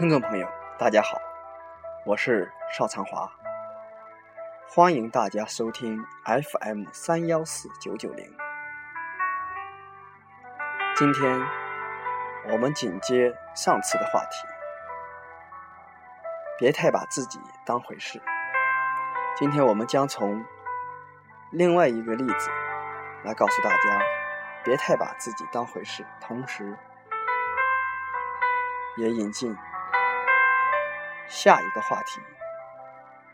听众朋友，大家好，我是邵长华，欢迎大家收听 FM 三幺四九九零。今天我们紧接上次的话题，别太把自己当回事。今天我们将从另外一个例子来告诉大家，别太把自己当回事，同时也引进。下一个话题，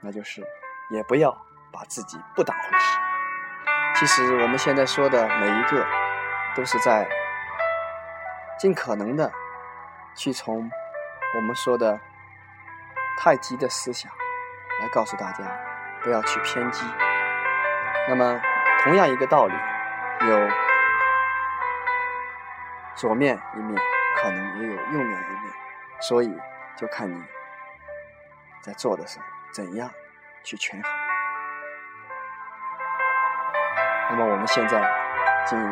那就是也不要把自己不当回事。其实我们现在说的每一个，都是在尽可能的去从我们说的太极的思想来告诉大家，不要去偏激。那么同样一个道理，有左面一面，可能也有右面一面，所以就看你。在做的时候，怎样去权衡？那么我们现在进入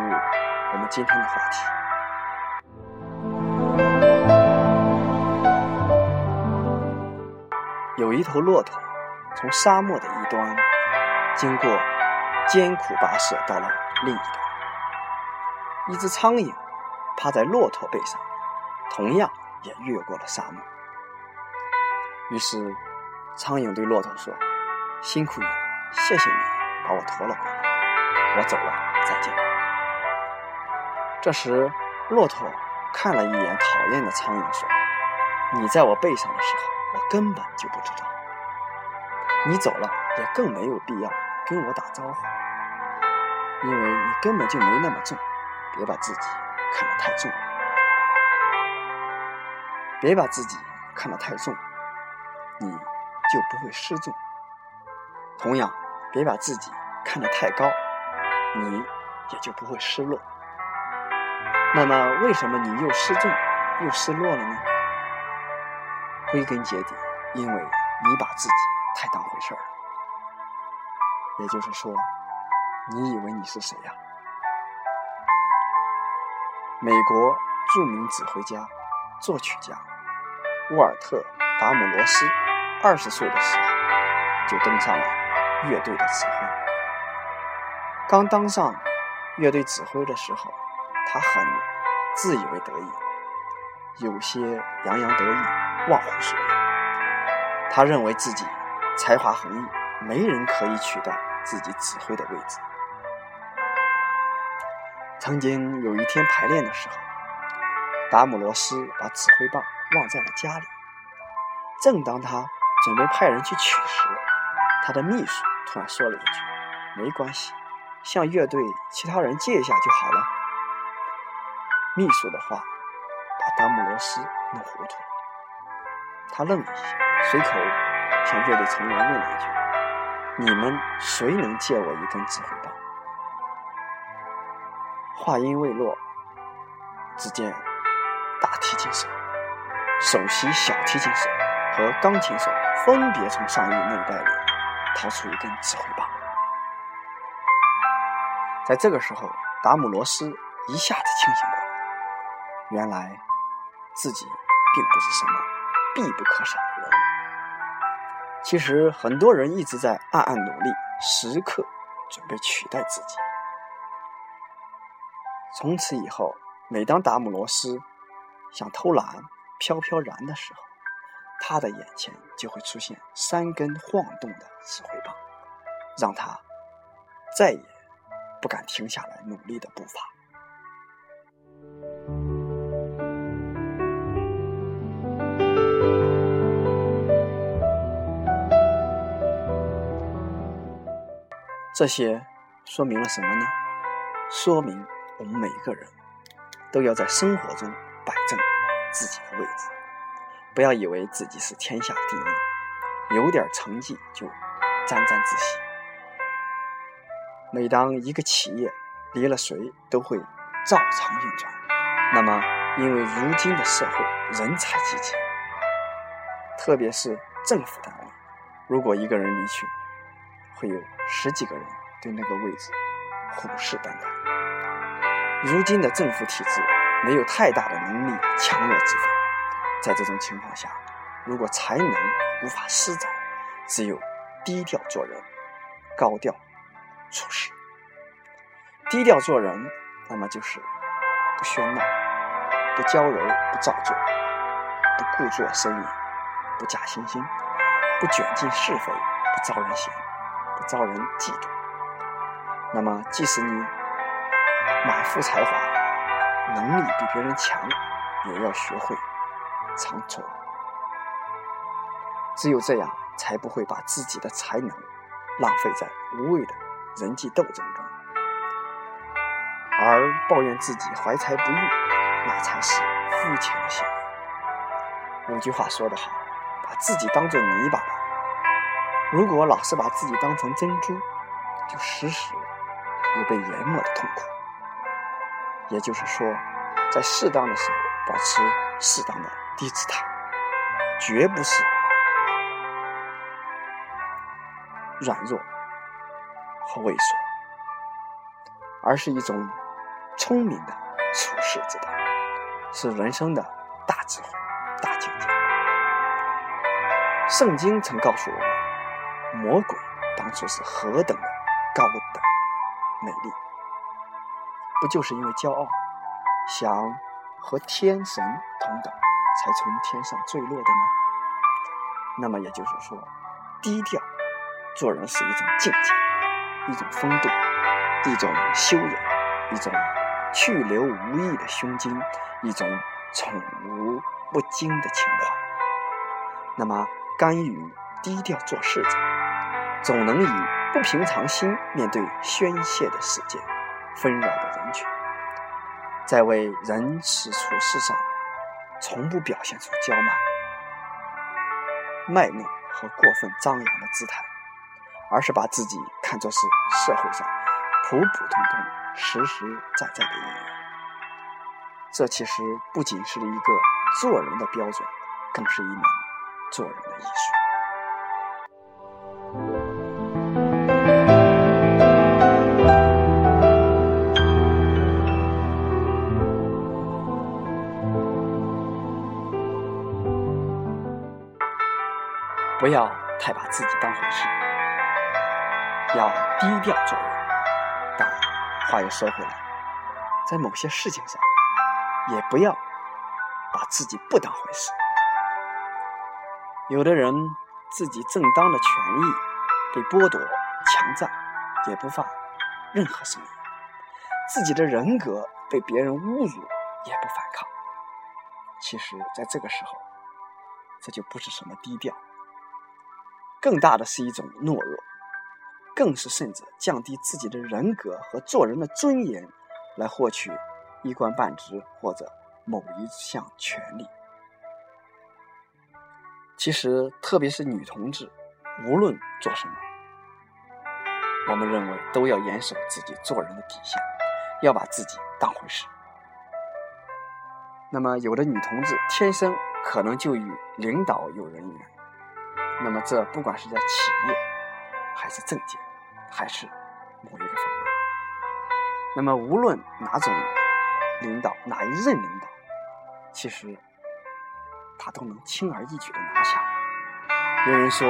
我们今天的话题。有一头骆驼从沙漠的一端经过艰苦跋涉到了另一端，一只苍蝇趴在骆驼背上，同样也越过了沙漠。于是，苍蝇对骆驼说：“辛苦你，谢谢你把我驮了过来，我走了，再见。”这时，骆驼看了一眼讨厌的苍蝇，说：“你在我背上的时候，我根本就不知道。你走了，也更没有必要跟我打招呼，因为你根本就没那么重。别把自己看得太重，别把自己看得太重。”你就不会失重。同样，别把自己看得太高，你也就不会失落。那么，为什么你又失重又失落了呢？归根结底，因为你把自己太当回事儿了。也就是说，你以为你是谁呀？美国著名指挥家、作曲家沃尔特·达姆罗斯。二十岁的时候就登上了乐队的指挥。刚当上乐队指挥的时候，他很自以为得意，有些洋洋得意、忘乎所以。他认为自己才华横溢，没人可以取代自己指挥的位置。曾经有一天排练的时候，达姆罗斯把指挥棒忘在了家里。正当他准备派人去取时，他的秘书突然说了一句：“没关系，向乐队其他人借一下就好了。”秘书的话把达姆罗斯弄糊涂了。他愣了一下，随口向乐队成员问了一句：“你们谁能借我一根指挥棒？”话音未落，只见大提琴手、首席小提琴手和钢琴手。分别从上衣内袋里掏出一根指挥棒，在这个时候，达姆罗斯一下子清醒过来，原来自己并不是什么必不可少的人。其实，很多人一直在暗暗努力，时刻准备取代自己。从此以后，每当达姆罗斯想偷懒、飘飘然的时候，他的眼前就会出现三根晃动的指挥棒，让他再也不敢停下来努力的步伐。这些说明了什么呢？说明我们每个人都要在生活中摆正自己的位置。不要以为自己是天下第一，有点成绩就沾沾自喜。每当一个企业离了谁都会照常运转，那么因为如今的社会人才济济，特别是政府单位，如果一个人离去，会有十几个人对那个位置虎视眈眈。如今的政府体制没有太大的能力强弱之分。在这种情况下，如果才能无法施展，只有低调做人，高调处事。低调做人，那么就是不喧闹，不娇柔，不造作，不故作深意，不假惺惺，不卷进是非，不招人嫌，不招人嫉妒。那么，即使你满腹才华，能力比别人强，也要学会藏拙。只有这样，才不会把自己的才能浪费在无谓的人际斗争中。而抱怨自己怀才不遇，那才是肤浅的行为。有句话说得好：“把自己当做泥巴吧。”如果老是把自己当成珍珠，就时时有被淹没的痛苦。也就是说，在适当的时候保持适当的低姿态，绝不是软弱和畏缩，而是一种。聪明的处世之道，是人生的大智慧、大境界。圣经曾告诉我们，魔鬼当初是何等的高等美丽，不就是因为骄傲，想和天神同等，才从天上坠落的吗？那么也就是说，低调做人是一种境界，一种风度，一种修养，一种。去留无意的胸襟，一种宠辱不惊的情怀。那么，甘于低调做事者，总能以不平常心面对宣泄的世界、纷扰的人群，在为人事处事上，从不表现出骄慢、卖弄和过分张扬的姿态，而是把自己看作是社会上普普通通。实实在在的一员，这其实不仅是一个做人的标准，更是一门做人的艺术。不要太把自己当回事，要低调做人。但话又说回来，在某些事情上，也不要把自己不当回事。有的人自己正当的权益被剥夺、强占，也不发任何声音；自己的人格被别人侮辱，也不反抗。其实，在这个时候，这就不是什么低调，更大的是一种懦弱。更是甚至降低自己的人格和做人的尊严，来获取一官半职或者某一项权利。其实，特别是女同志，无论做什么，我们认为都要严守自己做人的底线，要把自己当回事。那么，有的女同志天生可能就与领导有人缘，那么这不管是在企业。还是政界，还是某一个方面。那么，无论哪种领导，哪一任领导，其实他都能轻而易举的拿下。有人说，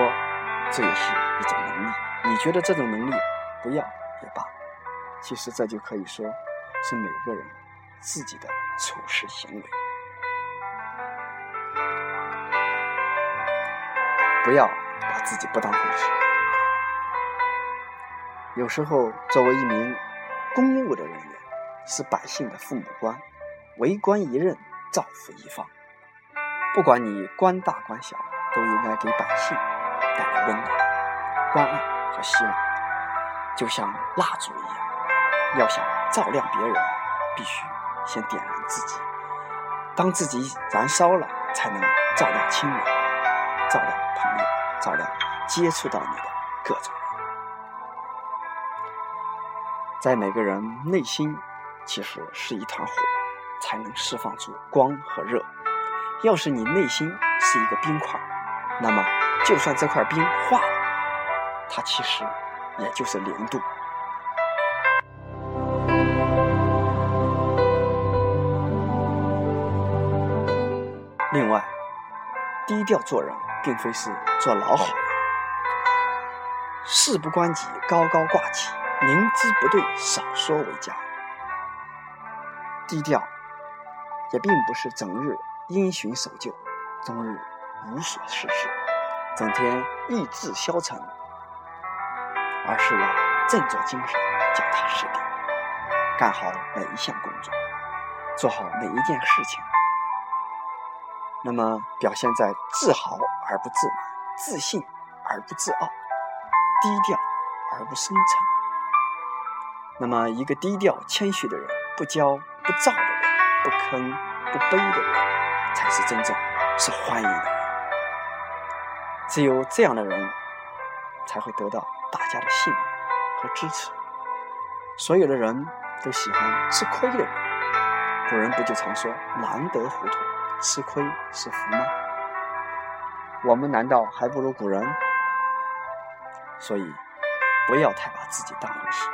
这也是一种能力。你觉得这种能力不要也罢，其实这就可以说是每个人自己的处事行为。不要把自己不当回事。有时候，作为一名公务的人员，是百姓的父母官，为官一任，造福一方。不管你官大官小，都应该给百姓带来温暖、关爱和希望。就像蜡烛一样，要想照亮别人，必须先点燃自己。当自己燃烧了，才能照亮亲人，照亮朋友，照亮接触到你的各种人。在每个人内心，其实是一团火，才能释放出光和热。要是你内心是一个冰块，那么就算这块冰化了，它其实也就是零度。另外，低调做人，并非是做老好人。事不关己，高高挂起；明知不对，少说为佳。低调，也并不是整日因循守旧，终日无所事事，整天意志消沉，而是要振作精神，脚踏实地，干好每一项工作，做好每一件事情。那么，表现在自豪而不自满，自信而不自傲，低调而不深沉。那么，一个低调谦虚的人，不骄不躁的人，不吭不卑的人，才是真正受欢迎的人。只有这样的人，才会得到大家的信任和支持。所有的人都喜欢吃亏的人。古人不就常说“难得糊涂”。吃亏是福吗？我们难道还不如古人？所以，不要太把自己当回事，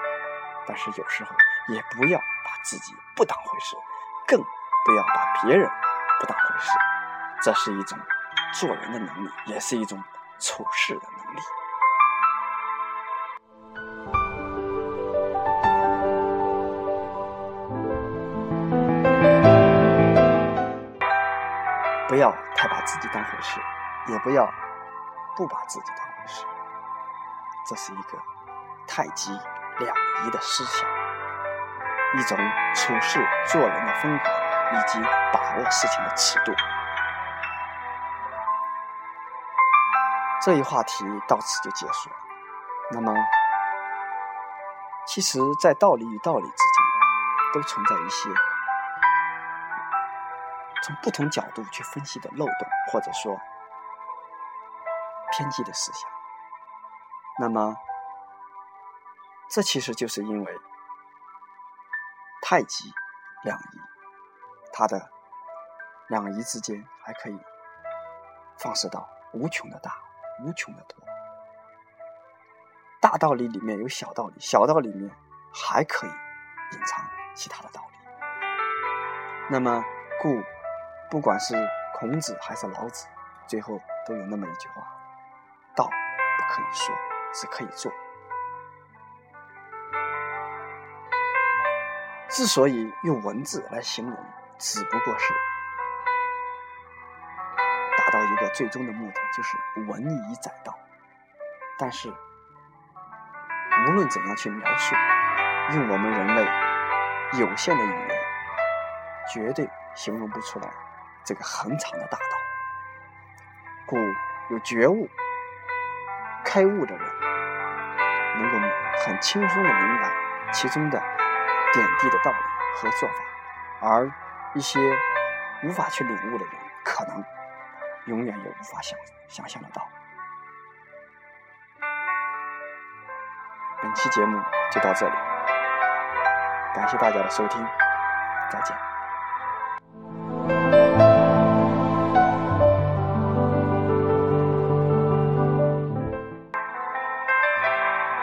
但是有时候也不要把自己不当回事，更不要把别人不当回事。这是一种做人的能力，也是一种处事的能力。不要太把自己当回事，也不要不把自己当回事。这是一个太极两仪的思想，一种处事做人的风格，以及把握事情的尺度。这一话题到此就结束了。那么，其实，在道理与道理之间，都存在一些。从不同角度去分析的漏洞，或者说偏激的思想，那么这其实就是因为太极两仪，它的两仪之间还可以放射到无穷的大，无穷的多。大道理里面有小道理，小道理里面还可以隐藏其他的道理。那么故。不管是孔子还是老子，最后都有那么一句话：“道不可以说，只可以做。”之所以用文字来形容，只不过是达到一个最终的目的，就是文以载道。但是，无论怎样去描述，用我们人类有限的语言，绝对形容不出来。这个恒长的大道，故有觉悟、开悟的人，能够很轻松的明白其中的点滴的道理和做法，而一些无法去领悟的人，可能永远也无法想想象得到。本期节目就到这里，感谢大家的收听，再见。